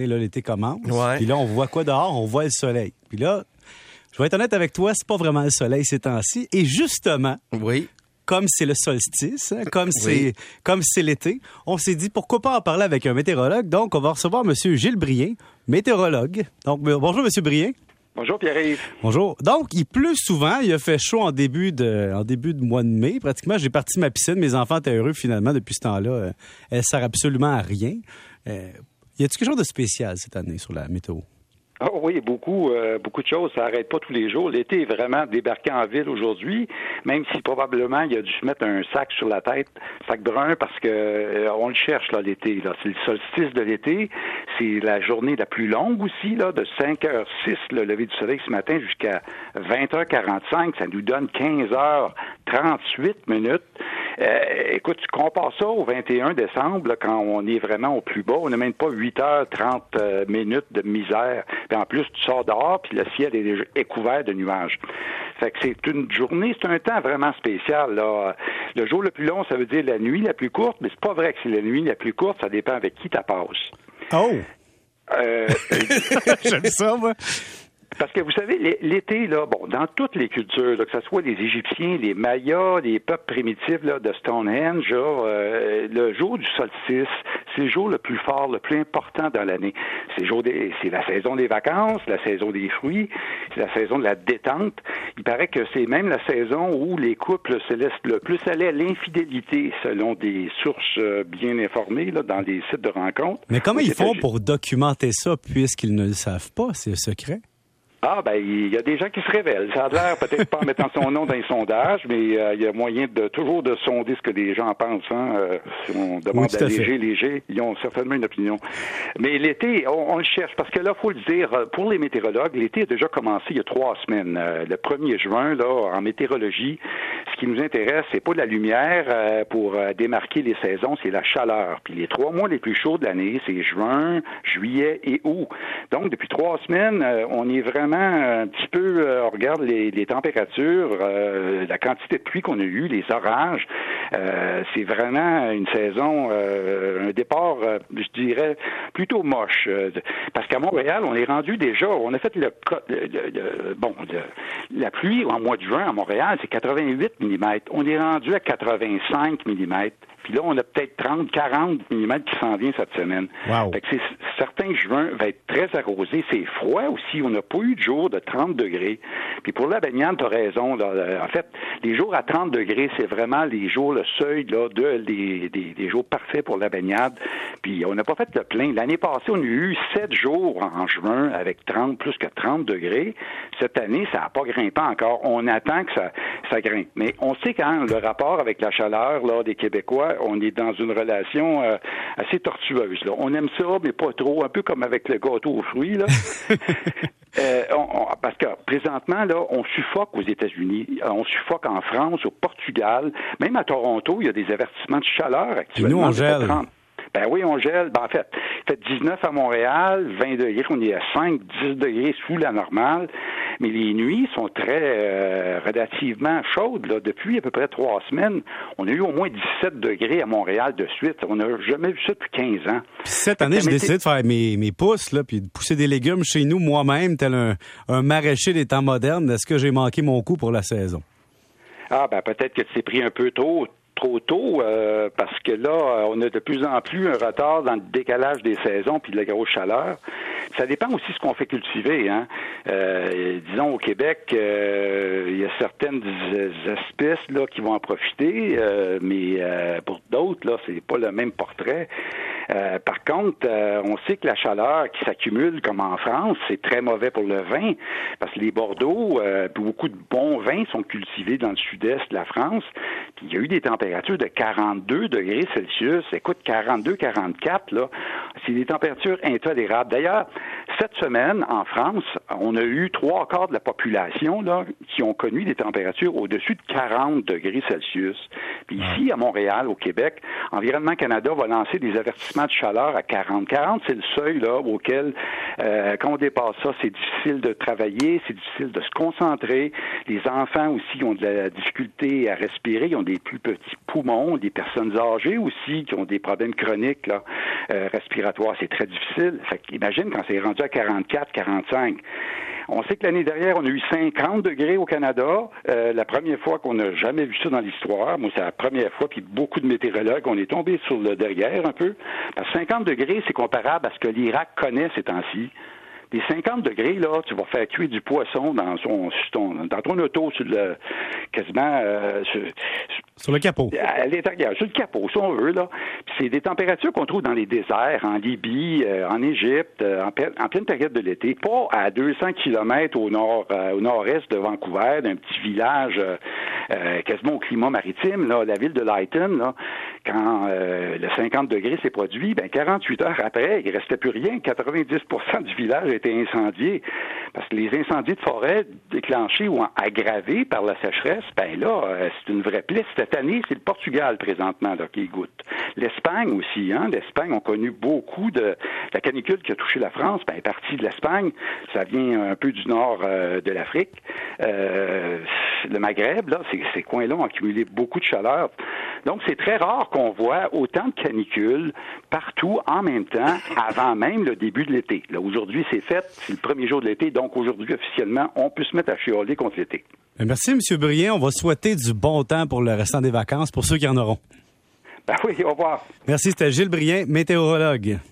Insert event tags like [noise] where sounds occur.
Et là, l'été commence. Puis là, on voit quoi dehors? On voit le soleil. Puis là, je vais être honnête avec toi, c'est pas vraiment le soleil ces temps-ci. Et justement, oui comme c'est le solstice, hein, comme c'est comme c'est l'été, on s'est dit pourquoi pas en parler avec un météorologue. Donc, on va recevoir M. Gilles Brien, météorologue. Donc, bonjour M. Brien. Bonjour Pierre-Yves. Bonjour. Donc, il pleut souvent. Il a fait chaud en début de, en début de mois de mai. Pratiquement, j'ai parti ma piscine. Mes enfants étaient heureux finalement depuis ce temps-là. Euh, elle sert absolument à rien. Euh, y a-t-il quelque chose de spécial cette année sur la météo? Oh oui, beaucoup, euh, beaucoup de choses. Ça n'arrête pas tous les jours. L'été est vraiment débarqué en ville aujourd'hui, même si probablement il a dû se mettre un sac sur la tête, sac brun, parce que euh, on le cherche là l'été. Là, c'est le solstice de l'été. C'est la journée la plus longue aussi, là, de 5h06 le lever du soleil ce matin jusqu'à 20h45. Ça nous donne 15h38 minutes. Euh, écoute, tu compares ça au 21 décembre, quand on est vraiment au plus bas. On n'a même pas 8h30 euh, minutes de misère. Puis en plus, tu sors dehors, puis le ciel est déjà couvert de nuages. Fait que c'est une journée, c'est un temps vraiment spécial. Là. Le jour le plus long, ça veut dire la nuit la plus courte, mais c'est pas vrai que c'est la nuit la plus courte, ça dépend avec qui tu passes. Oh! Euh, [laughs] J'aime ça, moi. Parce que vous savez, l'été, là, bon, dans toutes les cultures, que ce soit les Égyptiens, les Mayas, les peuples primitifs là, de Stonehenge, euh, le jour du solstice, c'est le jour le plus fort, le plus important dans l'année. C'est c'est la saison des vacances, la saison des fruits, c'est la saison de la détente. Il paraît que c'est même la saison où les couples se laissent le plus aller à l'infidélité, selon des sources euh, bien informées là, dans des sites de rencontres. Mais comment ils font pour documenter ça puisqu'ils ne le savent pas, c'est secret? Ah, ben, il y a des gens qui se révèlent. Ça a l'air peut-être pas en mettant son nom dans les sondages, mais euh, il y a moyen de toujours de sonder ce que les gens pensent. Hein. Euh, si on demande à léger, léger, ils ont certainement une opinion. Mais l'été, on, le cherche parce que là, faut le dire, pour les météorologues, l'été a déjà commencé il y a trois semaines. Euh, le 1er juin, là, en météorologie, qui nous intéresse, c'est pas la lumière pour démarquer les saisons, c'est la chaleur. Puis les trois mois les plus chauds de l'année, c'est juin, juillet et août. Donc, depuis trois semaines, on est vraiment un petit peu, euh, on regarde les, températures, euh, la quantité de pluie qu'on a eu, les orages. Euh, c'est vraiment une saison, un départ, je dirais, plutôt moche. parce qu'à Montréal, on est rendu déjà, on a fait le, bon, la pluie en mois de juin à Montréal, c'est 88 On est rendu à 85 mm. Puis là, on a peut-être 30, 40 mm qui s'en vient cette semaine. Wow. Fait que c'est certain juin va être très arrosé. C'est froid aussi. On n'a pas eu de jour de 30 degrés. Puis pour la baignade, tu as raison. En fait, les jours à 30 degrés, c'est vraiment les jours, le seuil là, de, des, des, jours parfaits pour la baignade. Puis on n'a pas fait le plein. L'année passée, on a eu 7 jours en juin avec 30, plus que 30 degrés. Cette année, ça n'a pas grimpé encore. On attend que ça, ça grimpe. Mais on sait quand le rapport avec la chaleur là, des Québécois, on est dans une relation euh, assez tortueuse. Là. On aime ça, mais pas trop, un peu comme avec le gâteau aux fruits. Là. [laughs] Euh, parce que présentement, là, on suffoque aux États-Unis, on suffoque en France, au Portugal, même à Toronto, il y a des avertissements de chaleur actuellement. nous, on gèle. Ben oui, on gèle. Ben, en fait, il fait 19 à Montréal, 20 degrés, on est à 5, 10 degrés sous la normale mais les nuits sont très euh, relativement chaudes. Là. Depuis à peu près trois semaines, on a eu au moins 17 degrés à Montréal de suite. On n'a jamais vu ça depuis 15 ans. cette année, j'ai décidé de faire mes, mes pousses, là, puis de pousser des légumes chez nous moi-même, tel un, un maraîcher des temps modernes. Est-ce que j'ai manqué mon coup pour la saison? Ah, ben peut-être que tu t'es pris un peu tôt trop tôt euh, parce que là, on a de plus en plus un retard dans le décalage des saisons puis de la grosse chaleur. Ça dépend aussi de ce qu'on fait cultiver. Hein. Euh, disons au Québec, euh, il y a certaines espèces là qui vont en profiter, mais pour d'autres là, c'est pas le même portrait. Euh, par contre, euh, on sait que la chaleur qui s'accumule, comme en France, c'est très mauvais pour le vin, parce que les Bordeaux, euh, beaucoup de bons vins sont cultivés dans le sud-est de la France. Puis il y a eu des températures de 42 degrés Celsius. Écoute, 42, 44, là, c'est des températures intolérables. D'ailleurs, cette semaine, en France, on a eu trois quarts de la population là, qui ont connu des températures au-dessus de 40 degrés Celsius. Puis ici, à Montréal, au Québec, Environnement Canada va lancer des avertissements de chaleur à 40. 40, c'est le seuil là auquel, euh, quand on dépasse ça, c'est difficile de travailler, c'est difficile de se concentrer. Les enfants aussi ont de la difficulté à respirer, ils ont des plus petits poumons, des personnes âgées aussi qui ont des problèmes chroniques là, respiratoires. C'est très difficile. Fait imagine quand c'est rendu à 44, 45. On sait que l'année dernière, on a eu 50 degrés au Canada. Euh, la première fois qu'on n'a jamais vu ça dans l'histoire. Moi, c'est la première fois, puis beaucoup de météorologues, on est tombé sur le derrière un peu. Parce que 50 degrés, c'est comparable à ce que l'Irak connaît ces temps-ci. Des 50 degrés, là, tu vas faire cuire du poisson dans son, dans ton auto sur le, quasiment, euh, sur, le capot. À l'intérieur, sur le capot, si on veut, là. c'est des températures qu'on trouve dans les déserts, en Libye, euh, en Égypte, euh, en, pleine période de l'été, pas à 200 kilomètres au nord, au nord-est de Vancouver, d'un petit village quasiment au climat maritime, là, la ville de Lighton, là, quand le 50 degrés s'est produit, ben 48 heures après, il restait plus rien. 90% du village été incendié. Parce que les incendies de forêt déclenchés ou aggravés par la sécheresse, ben là, euh, c'est une vraie plaie. Cette année, c'est le Portugal présentement là, qui goûte. L'Espagne aussi, hein. L'Espagne ont connu beaucoup de la canicule qui a touché la France, ben, partie de l'Espagne. Ça vient un peu du nord euh, de l'Afrique. Le Maghreb, là, ces coins-là ont accumulé beaucoup de chaleur. Donc, c'est très rare qu'on voit autant de canicules partout en même temps [laughs] avant même le début de l'été. Là, aujourd'hui, c'est fait, c'est le premier jour de l'été, donc aujourd'hui, officiellement, on peut se mettre à chialer contre l'été. Ben, merci, M. Brien. On va souhaiter du bon temps pour le restant des vacances, pour ceux qui en auront. Ben oui, au revoir. Merci, c'était Gilles Brien, météorologue.